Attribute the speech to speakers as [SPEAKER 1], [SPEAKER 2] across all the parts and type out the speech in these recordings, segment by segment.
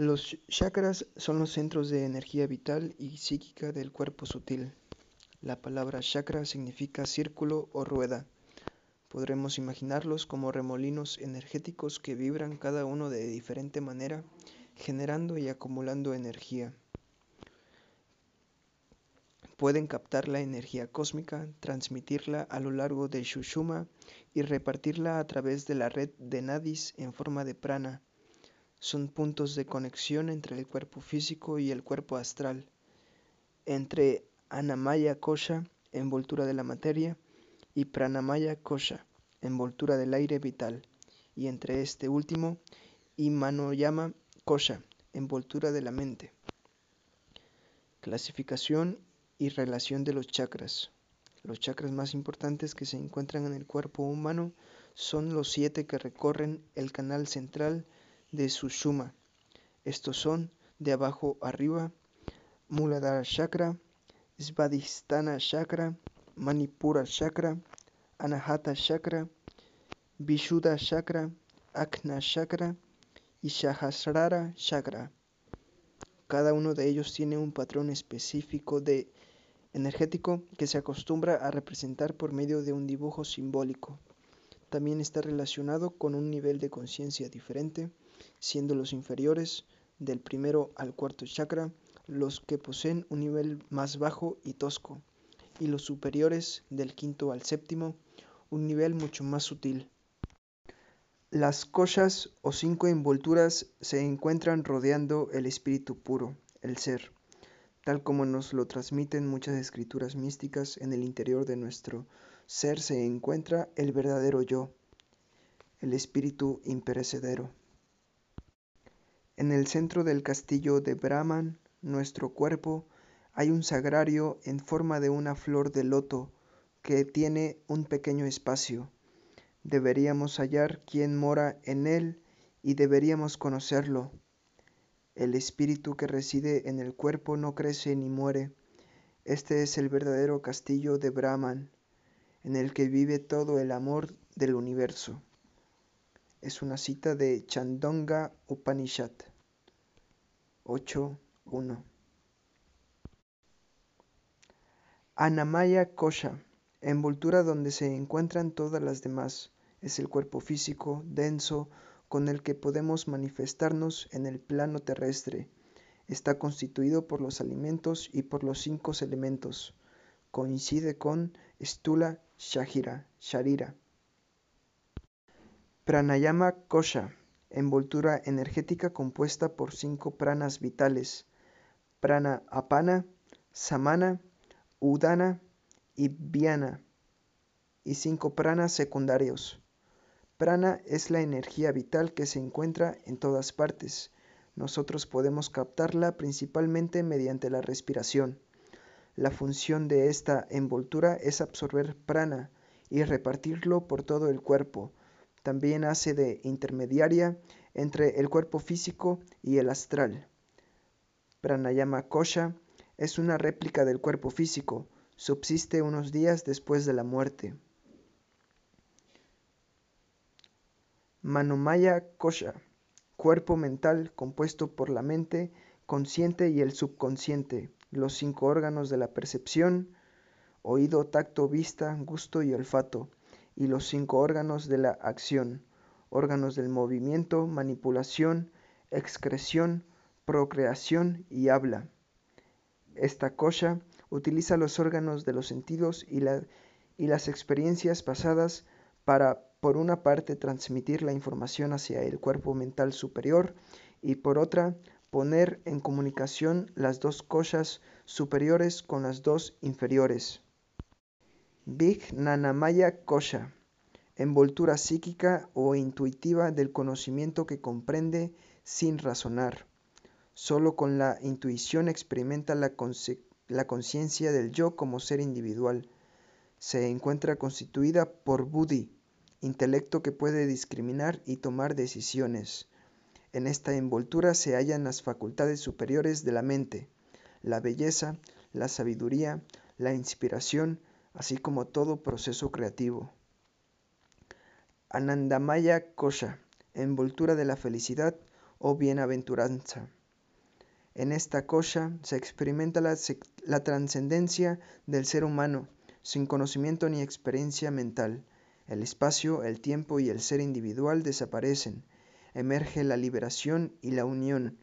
[SPEAKER 1] Los chakras son los centros de energía vital y psíquica del cuerpo sutil. La palabra chakra significa círculo o rueda. Podremos imaginarlos como remolinos energéticos que vibran cada uno de diferente manera, generando y acumulando energía. Pueden captar la energía cósmica, transmitirla a lo largo de Shushuma y repartirla a través de la red de nadis en forma de prana son puntos de conexión entre el cuerpo físico y el cuerpo astral, entre Anamaya Kosha, envoltura de la materia, y Pranamaya Kosha, envoltura del aire vital, y entre este último y Manoyama Kosha, envoltura de la mente. Clasificación y relación de los chakras. Los chakras más importantes que se encuentran en el cuerpo humano son los siete que recorren el canal central de Sushuma. Estos son de abajo arriba, Muladhara Chakra, Svadhisthana Chakra, Manipura Chakra, Anahata Chakra, Vishuddha Chakra, Akna Chakra y Sahasrara Chakra. Cada uno de ellos tiene un patrón específico de energético que se acostumbra a representar por medio de un dibujo simbólico. También está relacionado con un nivel de conciencia diferente siendo los inferiores del primero al cuarto chakra los que poseen un nivel más bajo y tosco, y los superiores del quinto al séptimo un nivel mucho más sutil. Las koshas o cinco envolturas se encuentran rodeando el espíritu puro, el ser, tal como nos lo transmiten muchas escrituras místicas en el interior de nuestro ser se encuentra el verdadero yo, el espíritu imperecedero. En el centro del castillo de Brahman, nuestro cuerpo, hay un sagrario en forma de una flor de loto que tiene un pequeño espacio. Deberíamos hallar quién mora en él y deberíamos conocerlo. El espíritu que reside en el cuerpo no crece ni muere. Este es el verdadero castillo de Brahman, en el que vive todo el amor del universo. Es una cita de Chandonga Upanishad. 8.1 Anamaya Kosha, envoltura donde se encuentran todas las demás, es el cuerpo físico, denso, con el que podemos manifestarnos en el plano terrestre. Está constituido por los alimentos y por los cinco elementos. Coincide con Stula Shahira, Sharira. Pranayama Kosha envoltura energética compuesta por cinco pranas vitales, prana apana, samana, udana y vyana, y cinco pranas secundarios. Prana es la energía vital que se encuentra en todas partes. Nosotros podemos captarla principalmente mediante la respiración. La función de esta envoltura es absorber prana y repartirlo por todo el cuerpo, también hace de intermediaria entre el cuerpo físico y el astral. Pranayama Kosha es una réplica del cuerpo físico, subsiste unos días después de la muerte. Manomaya Kosha, cuerpo mental compuesto por la mente consciente y el subconsciente, los cinco órganos de la percepción, oído, tacto, vista, gusto y olfato, y los cinco órganos de la acción, órganos del movimiento, manipulación, excreción, procreación y habla. Esta kosha utiliza los órganos de los sentidos y, las experiencias pasadas para, por una parte, transmitir la información hacia el cuerpo mental superior y, por otra, poner en comunicación las dos koshas superiores con las dos inferiores. Vijnanamaya Kosha, envoltura psíquica o intuitiva del conocimiento que comprende sin razonar. Solo con la intuición experimenta la, conciencia del yo como ser individual. Se encuentra constituida por buddhi, intelecto que puede discriminar y tomar decisiones. En esta envoltura se hallan las facultades superiores de la mente, la belleza, la sabiduría, la inspiración, así como todo proceso creativo. Anandamaya Kosha, envoltura de la felicidad o bienaventuranza. En esta kosha se experimenta la, la trascendencia del ser humano, sin conocimiento ni experiencia mental. El espacio, el tiempo y el ser individual desaparecen. Emerge la liberación y la unión.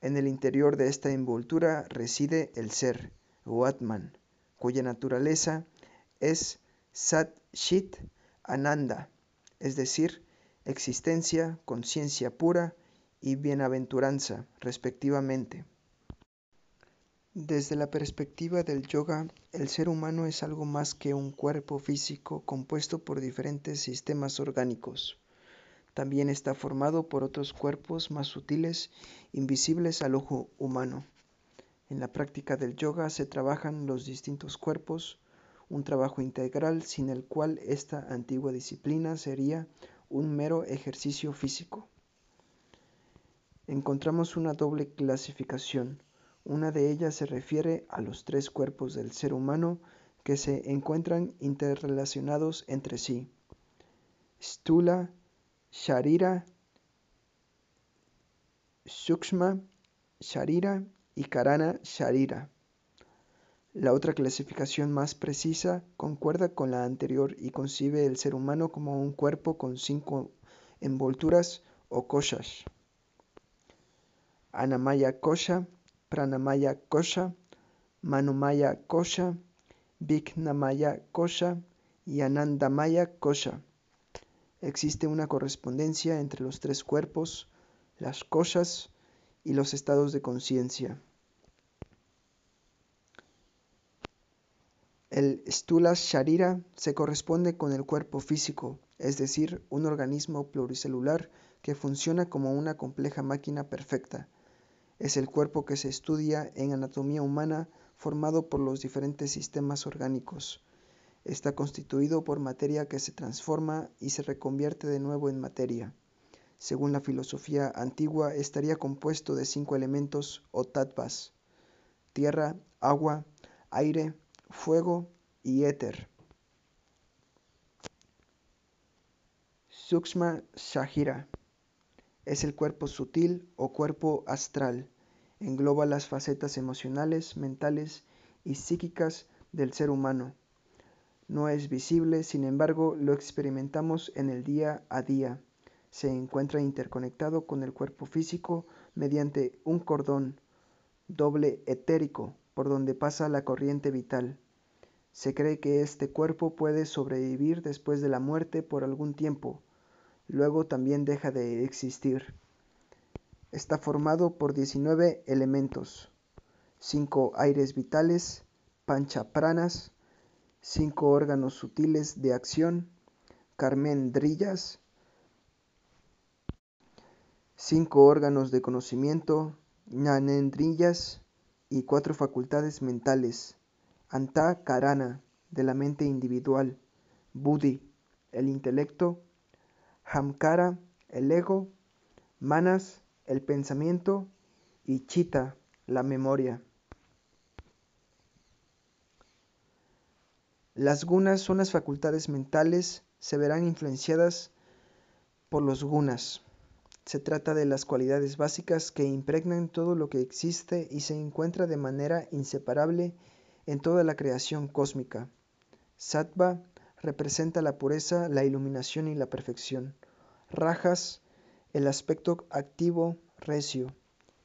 [SPEAKER 1] En el interior de esta envoltura reside el ser, Atman, cuya naturaleza es Sat Shit Ananda, es decir, existencia, conciencia pura y bienaventuranza, respectivamente. Desde la perspectiva del yoga, el ser humano es algo más que un cuerpo físico compuesto por diferentes sistemas orgánicos. También está formado por otros cuerpos más sutiles, invisibles al ojo humano. En la práctica del yoga se trabajan los distintos cuerpos, un trabajo integral sin el cual esta antigua disciplina sería un mero ejercicio físico. Encontramos una doble clasificación una de ellas se refiere a los tres cuerpos del ser humano que se encuentran interrelacionados entre sí. Stula, Sharira, Sukshma, Sharira y Karana Sharira. La otra clasificación más precisa concuerda con la anterior y concibe el ser humano como un cuerpo con cinco envolturas o koshas. Anamaya kosha, Pranamaya Kosha, Manomaya Kosha, Vignamaya Kosha y Anandamaya Kosha. Existe una correspondencia entre los tres cuerpos, las koshas y los estados de conciencia. El Stula Sharira se corresponde con el cuerpo físico, es decir, un organismo pluricelular que funciona como una compleja máquina perfecta es el cuerpo que se estudia en anatomía humana formado por los diferentes sistemas orgánicos. Está constituido por materia que se transforma y se reconvierte de nuevo en materia. Según la filosofía antigua, estaría compuesto de cinco elementos o tattvas: tierra, agua, aire, fuego y éter. Sukshma Shahira es el cuerpo sutil o cuerpo astral. Engloba las facetas emocionales, mentales y psíquicas del ser humano. No es visible, sin embargo, lo experimentamos en el día a día. Se encuentra interconectado con el cuerpo físico mediante un cordón doble etérico por donde pasa la corriente vital. Se cree que este cuerpo puede sobrevivir después de la muerte por algún tiempo, luego también deja de existir. Está formado por 19 elementos, 5 aires vitales, panchapranas, 5 órganos sutiles de acción, carmendrillas, 5 órganos de conocimiento, ñanendrillas y 4 facultades mentales, anta karana, de la mente individual, buddhi, el intelecto, Hamkara, el ego, Manas, el pensamiento. Y Chitta, la memoria. Las gunas son las facultades mentales, se verán influenciadas por los gunas. Se trata de las cualidades básicas que impregnan todo lo que existe y se encuentra de manera inseparable en toda la creación cósmica. Sattva representa la pureza, la iluminación y la perfección. Rajas, el aspecto activo, recio,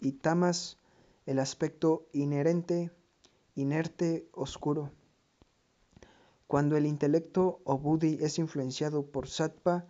[SPEAKER 1] y tamas, el aspecto inherente, inerte, oscuro. Cuando el intelecto o buddhi es influenciado por sattva,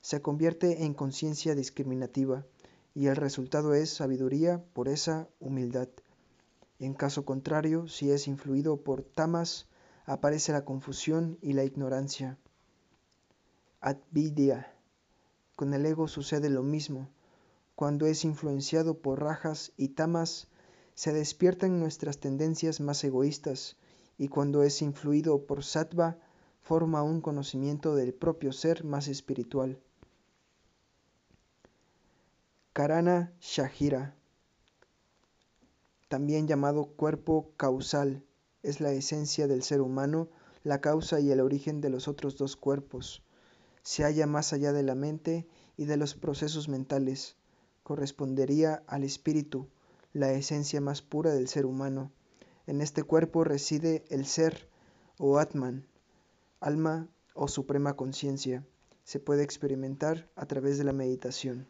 [SPEAKER 1] se convierte en conciencia discriminativa y el resultado es sabiduría, pureza, humildad. En caso contrario, si es influido por tamas, aparece la confusión y la ignorancia. Advidya. Con el ego sucede lo mismo. Cuando es influenciado por rajas y tamas, se despiertan nuestras tendencias más egoístas y cuando es influido por sattva, forma un conocimiento del propio ser más espiritual. Karana Shahira, también llamado cuerpo causal, es la esencia del ser humano, la causa y el origen de los otros dos cuerpos. Se halla más allá de la mente y de los procesos mentales. correspondería al espíritu, la esencia más pura del ser humano. En este cuerpo reside el ser o Atman, alma o suprema conciencia. Se puede experimentar a través de la meditación.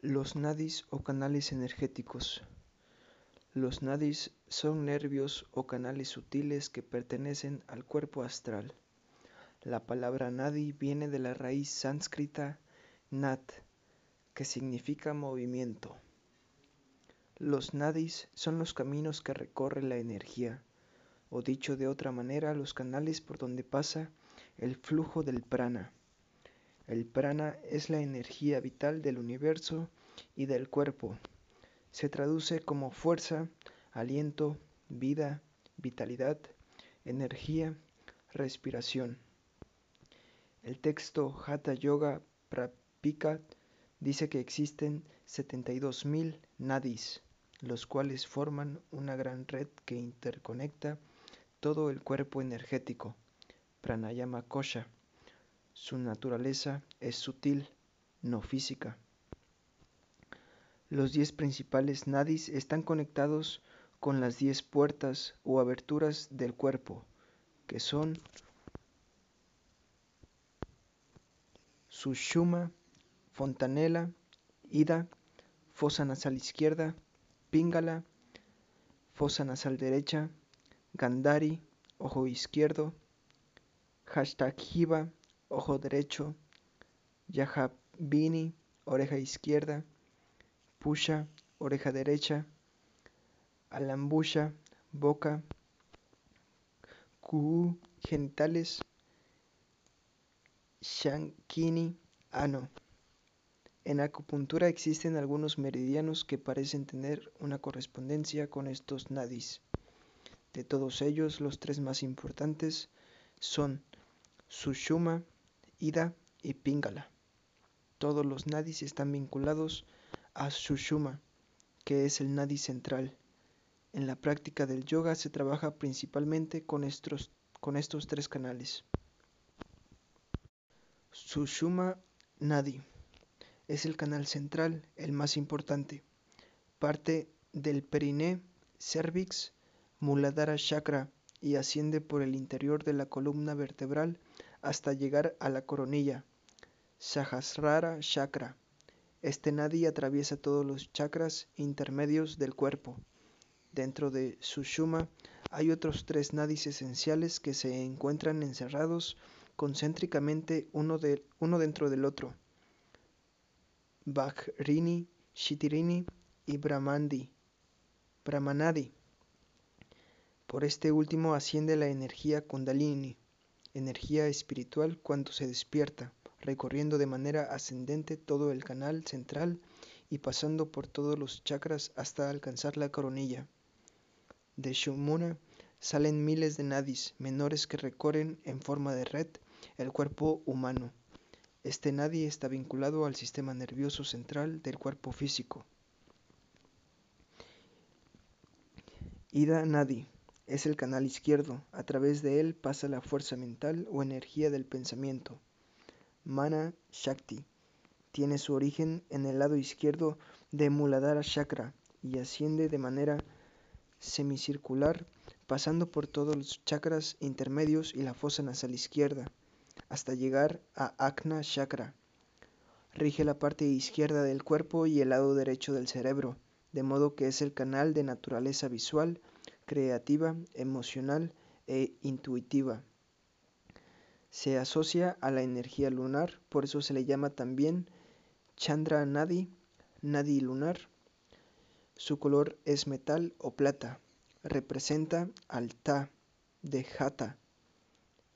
[SPEAKER 1] Los nadis o canales energéticos. Los nadis son nervios o canales sutiles que pertenecen al cuerpo astral. La palabra nadi viene de la raíz sánscrita nat, que significa movimiento. Los nadis son los caminos que recorre la energía, o dicho de otra manera, los canales por donde pasa el flujo del prana. El prana es la energía vital del universo y del cuerpo. Se traduce como fuerza, aliento, vida, vitalidad, energía, respiración. El texto Hatha Yoga Prapika dice que existen 72.000 nadis, los cuales forman una gran red que interconecta todo el cuerpo energético. Pranayama Kosha. Su naturaleza es sutil, no física. Los diez principales nadis están conectados con las diez puertas o aberturas del cuerpo, que son Sushuma, Fontanela, Ida, fosa nasal izquierda, Pingala, fosa nasal derecha, Gandhari, ojo izquierdo, hashtag Jiva, ojo derecho, Yahabini, oreja izquierda, Pusha, oreja derecha, Alambusha, boca, Kuhu, genitales, Shankini, ano. En acupuntura existen algunos meridianos que parecen tener una correspondencia con estos nadis. De todos ellos, los tres más importantes son Sushuma, Ida y Pingala. Todos los nadis están vinculados a Sushuma, que es el nadi central. En la práctica del yoga se trabaja principalmente con estos, tres canales. Sushuma Nadi es el canal central, el más importante. Parte del periné, cervix, Muladhara Chakra y asciende por el interior de la columna vertebral hasta llegar a la coronilla, Sahasrara Chakra. Este nadi atraviesa todos los chakras intermedios del cuerpo. Dentro de Sushuma hay otros tres nadis esenciales que se encuentran encerrados concéntricamente uno, de, uno dentro del otro. Bhakrini, Shitirini y Brahmandi, Brahmanadi. Por este último asciende la energía Kundalini, energía espiritual cuando se despierta recorriendo de manera ascendente todo el canal central y pasando por todos los chakras hasta alcanzar la coronilla. De Shumuna salen miles de nadis menores que recorren en forma de red el cuerpo humano. Este nadi está vinculado al sistema nervioso central del cuerpo físico. Ida Nadi es el canal izquierdo. A través de él pasa la fuerza mental o energía del pensamiento. Mana Shakti. Tiene su origen en el lado izquierdo de Muladhara Chakra y asciende de manera semicircular pasando por todos los chakras intermedios y la fosa nasal izquierda hasta llegar a Akna Chakra. Rige la parte izquierda del cuerpo y el lado derecho del cerebro, de modo que es el canal de naturaleza visual, creativa, emocional e intuitiva. Se asocia a la energía lunar, por eso se le llama también Chandra Nadi, Nadi lunar. Su color es metal o plata. Representa al Ta de Hatha.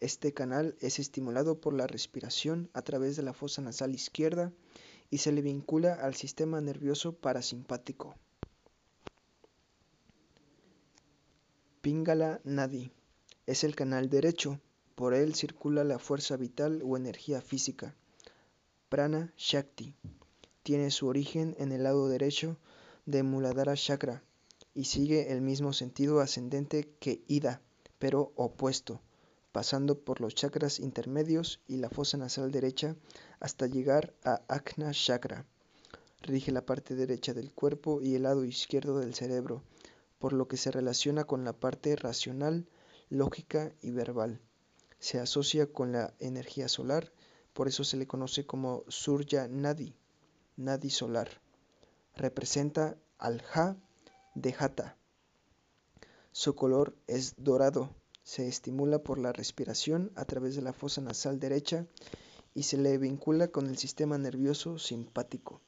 [SPEAKER 1] Este canal es estimulado por la respiración a través de la fosa nasal izquierda y se le vincula al sistema nervioso parasimpático. Pingala Nadi es el canal derecho por él circula la fuerza vital o energía física. Prana Shakti tiene su origen en el lado derecho de Muladhara Chakra y sigue el mismo sentido ascendente que Ida, pero opuesto, pasando por los chakras intermedios y la fosa nasal derecha hasta llegar a Akna Chakra. rige la parte derecha del cuerpo y el lado izquierdo del cerebro, por lo que se relaciona con la parte racional, lógica y verbal. Se asocia con la energía solar, por eso se le conoce como Surya Nadi, Nadi solar. Representa al Ja de Jata. Su color es dorado, se estimula por la respiración a través de la fosa nasal derecha y se le vincula con el sistema nervioso simpático.